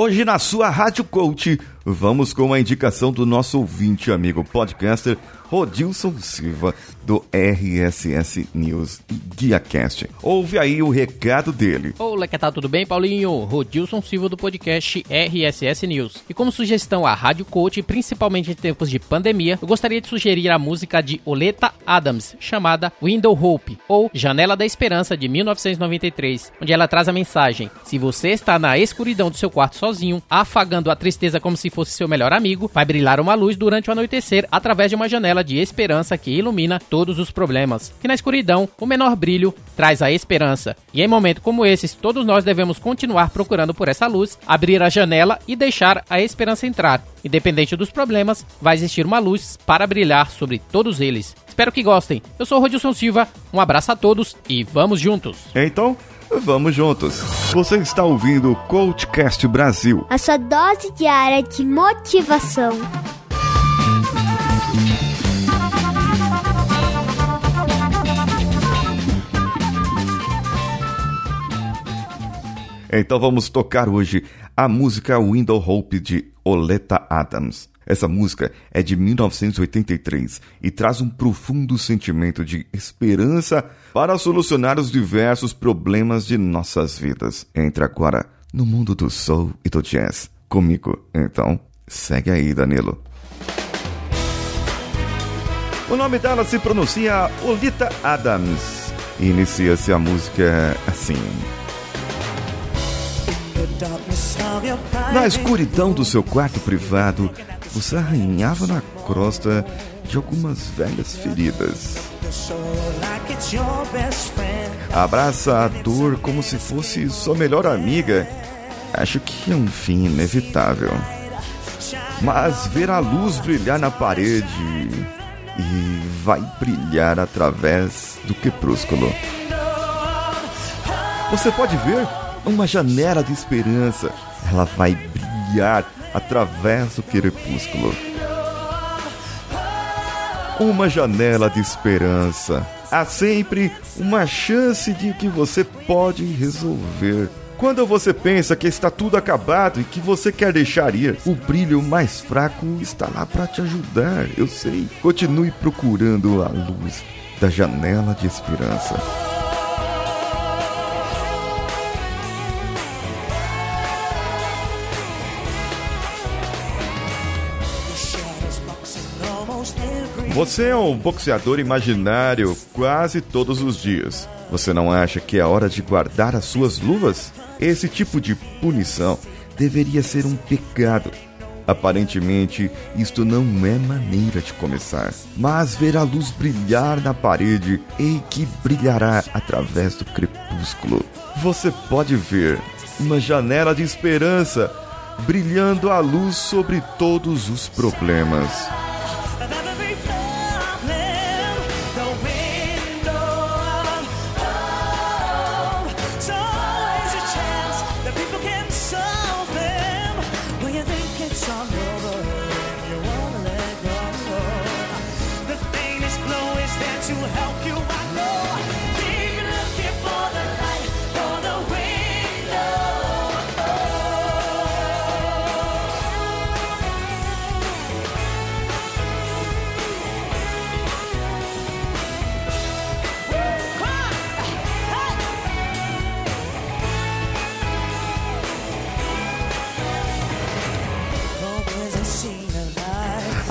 Hoje na sua Rádio Coach, vamos com a indicação do nosso ouvinte amigo podcaster Rodilson Silva, do RSS News e GuiaCast. Ouve aí o recado dele. Olá, que tal? Tudo bem, Paulinho? Rodilson Silva do podcast RSS News. E como sugestão à Rádio Coach, principalmente em tempos de pandemia, eu gostaria de sugerir a música de Oleta Adams, chamada Window Hope, ou Janela da Esperança, de 1993, onde ela traz a mensagem: Se você está na escuridão do seu quarto sozinho, afagando a tristeza como se fosse seu melhor amigo, vai brilhar uma luz durante o anoitecer através de uma janela de esperança que ilumina todos os problemas. Que na escuridão, o menor brilho traz a esperança. E em momentos como esses, todos nós devemos continuar procurando por essa luz, abrir a janela e deixar a esperança entrar. Independente dos problemas, vai existir uma luz para brilhar sobre todos eles. Espero que gostem. Eu sou o Rodilson Silva, um abraço a todos e vamos juntos. Então, vamos juntos. Você está ouvindo o Coachcast Brasil. A sua dose diária de motivação. Então vamos tocar hoje a música Window Hope de Oleta Adams. Essa música é de 1983 e traz um profundo sentimento de esperança para solucionar os diversos problemas de nossas vidas. Entre agora no mundo do soul e do jazz. Comigo, então, segue aí, Danilo. O nome dela se pronuncia Olita Adams. E inicia-se a música assim. Na escuridão do seu quarto privado, você arranhava na crosta de algumas velhas feridas. Abraça a dor como se fosse sua melhor amiga. Acho que é um fim inevitável. Mas ver a luz brilhar na parede e vai brilhar através do crepúsculo. Você pode ver uma janela de esperança. Ela vai brilhar através do crepúsculo. Uma janela de esperança. Há sempre uma chance de que você pode resolver. Quando você pensa que está tudo acabado e que você quer deixar ir, o brilho mais fraco está lá para te ajudar. Eu sei. Continue procurando a luz da janela de esperança. Você é um boxeador imaginário quase todos os dias. Você não acha que é hora de guardar as suas luvas? Esse tipo de punição deveria ser um pecado. Aparentemente, isto não é maneira de começar. Mas ver a luz brilhar na parede e que brilhará através do crepúsculo. Você pode ver uma janela de esperança brilhando a luz sobre todos os problemas. it's over you wanna let go. The faintest is there to help you, I know.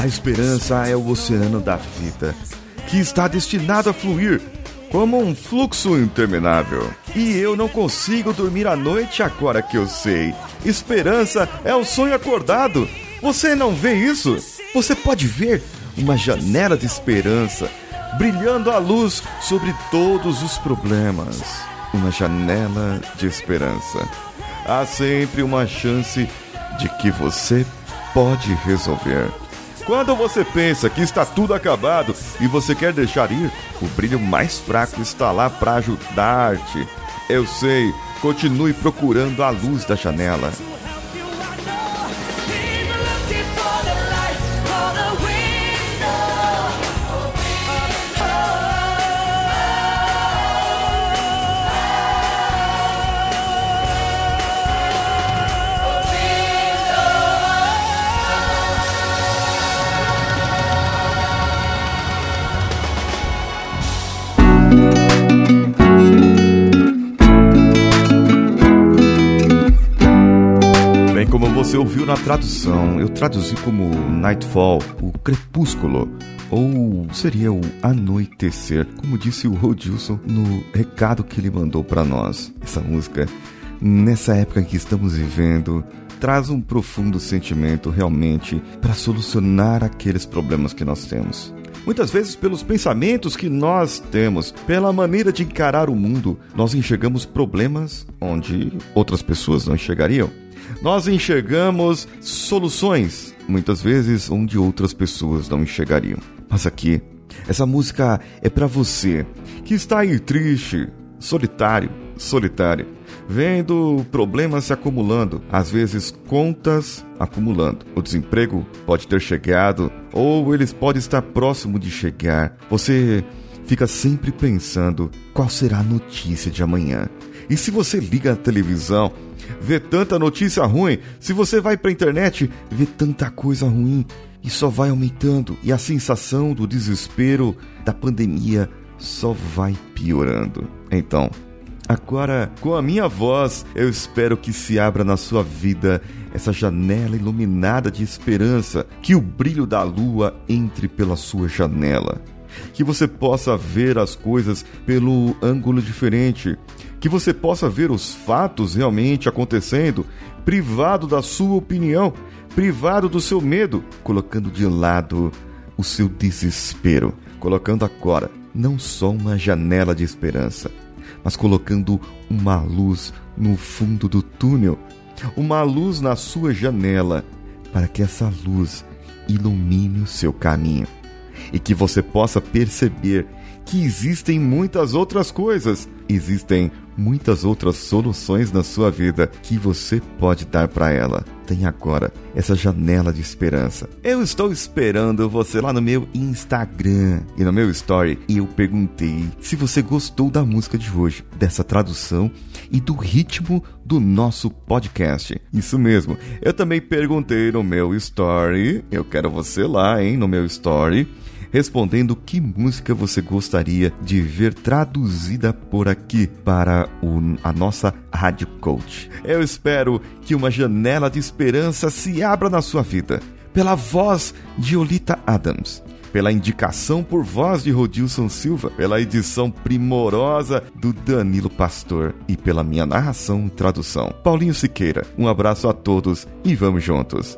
Esperança é o oceano da vida, que está destinado a fluir como um fluxo interminável. E eu não consigo dormir à noite agora que eu sei. Esperança é o sonho acordado. Você não vê isso? Você pode ver uma janela de esperança brilhando a luz sobre todos os problemas. Uma janela de esperança. Há sempre uma chance de que você pode resolver. Quando você pensa que está tudo acabado e você quer deixar ir, o brilho mais fraco está lá para ajudar-te. Eu sei, continue procurando a luz da janela. Você ouviu na tradução. Eu traduzi como Nightfall, o crepúsculo. Ou seria o anoitecer, como disse o Rodilson no recado que ele mandou para nós. Essa música, nessa época que estamos vivendo, traz um profundo sentimento realmente para solucionar aqueles problemas que nós temos. Muitas vezes, pelos pensamentos que nós temos, pela maneira de encarar o mundo, nós enxergamos problemas onde outras pessoas não enxergariam. Nós enxergamos soluções, muitas vezes, onde outras pessoas não enxergariam. Mas aqui, essa música é para você que está aí triste, solitário, solitário, vendo problemas se acumulando, às vezes contas acumulando. O desemprego pode ter chegado ou eles podem estar próximo de chegar. Você fica sempre pensando qual será a notícia de amanhã. E se você liga a televisão, vê tanta notícia ruim, se você vai para a internet, vê tanta coisa ruim, e só vai aumentando, e a sensação do desespero da pandemia só vai piorando. Então, agora com a minha voz, eu espero que se abra na sua vida essa janela iluminada de esperança, que o brilho da lua entre pela sua janela. Que você possa ver as coisas pelo ângulo diferente, que você possa ver os fatos realmente acontecendo, privado da sua opinião, privado do seu medo, colocando de lado o seu desespero, colocando agora não só uma janela de esperança, mas colocando uma luz no fundo do túnel, uma luz na sua janela, para que essa luz ilumine o seu caminho. E que você possa perceber que existem muitas outras coisas, existem muitas outras soluções na sua vida que você pode dar para ela. Tem agora essa janela de esperança. Eu estou esperando você lá no meu Instagram e no meu story eu perguntei se você gostou da música de hoje, dessa tradução e do ritmo do nosso podcast. Isso mesmo. Eu também perguntei no meu story. Eu quero você lá, hein, no meu story respondendo que música você gostaria de ver traduzida por aqui para o, a nossa Rádio Coach. Eu espero que uma janela de esperança se abra na sua vida pela voz de Olita Adams pela indicação por voz de Rodilson Silva, pela edição primorosa do Danilo Pastor e pela minha narração e tradução. Paulinho Siqueira, um abraço a todos e vamos juntos.